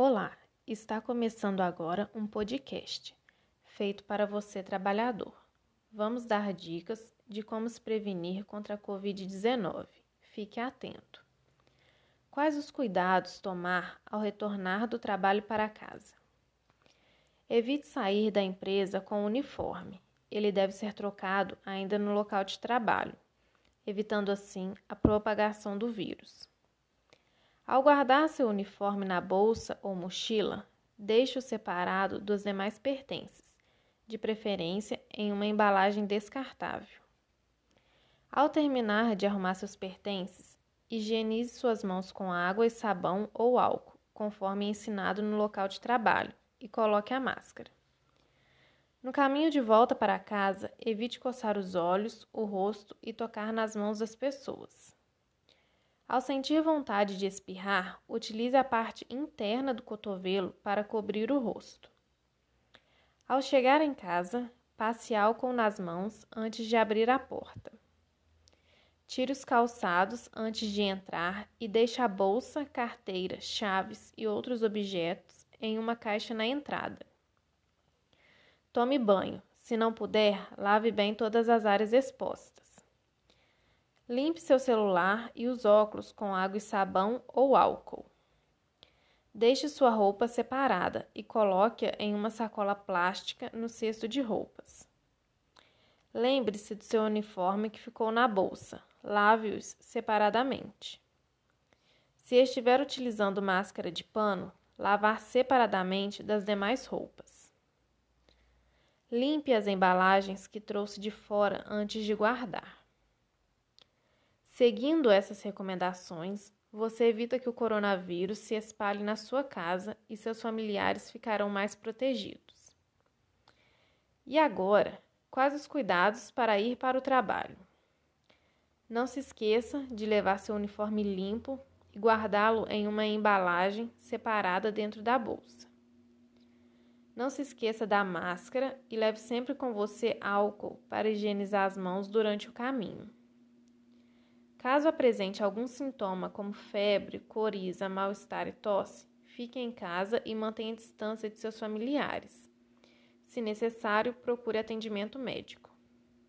Olá, está começando agora um podcast feito para você trabalhador. Vamos dar dicas de como se prevenir contra a Covid-19. Fique atento. Quais os cuidados tomar ao retornar do trabalho para casa? Evite sair da empresa com uniforme. Ele deve ser trocado ainda no local de trabalho, evitando assim a propagação do vírus. Ao guardar seu uniforme na bolsa ou mochila, deixe-o separado dos demais pertences, de preferência em uma embalagem descartável. Ao terminar de arrumar seus pertences, higienize suas mãos com água e sabão ou álcool, conforme ensinado no local de trabalho, e coloque a máscara. No caminho de volta para casa, evite coçar os olhos, o rosto e tocar nas mãos das pessoas. Ao sentir vontade de espirrar, utilize a parte interna do cotovelo para cobrir o rosto. Ao chegar em casa, passe álcool nas mãos antes de abrir a porta. Tire os calçados antes de entrar e deixe a bolsa, carteira, chaves e outros objetos em uma caixa na entrada. Tome banho. Se não puder, lave bem todas as áreas expostas. Limpe seu celular e os óculos com água e sabão ou álcool. Deixe sua roupa separada e coloque-a em uma sacola plástica no cesto de roupas. Lembre-se do seu uniforme que ficou na bolsa. Lave-os separadamente. Se estiver utilizando máscara de pano, lavar separadamente das demais roupas. Limpe as embalagens que trouxe de fora antes de guardar. Seguindo essas recomendações, você evita que o coronavírus se espalhe na sua casa e seus familiares ficarão mais protegidos. E agora, quais os cuidados para ir para o trabalho? Não se esqueça de levar seu uniforme limpo e guardá-lo em uma embalagem separada dentro da bolsa. Não se esqueça da máscara e leve sempre com você álcool para higienizar as mãos durante o caminho. Caso apresente algum sintoma como febre, coriza, mal-estar e tosse, fique em casa e mantenha a distância de seus familiares. Se necessário, procure atendimento médico.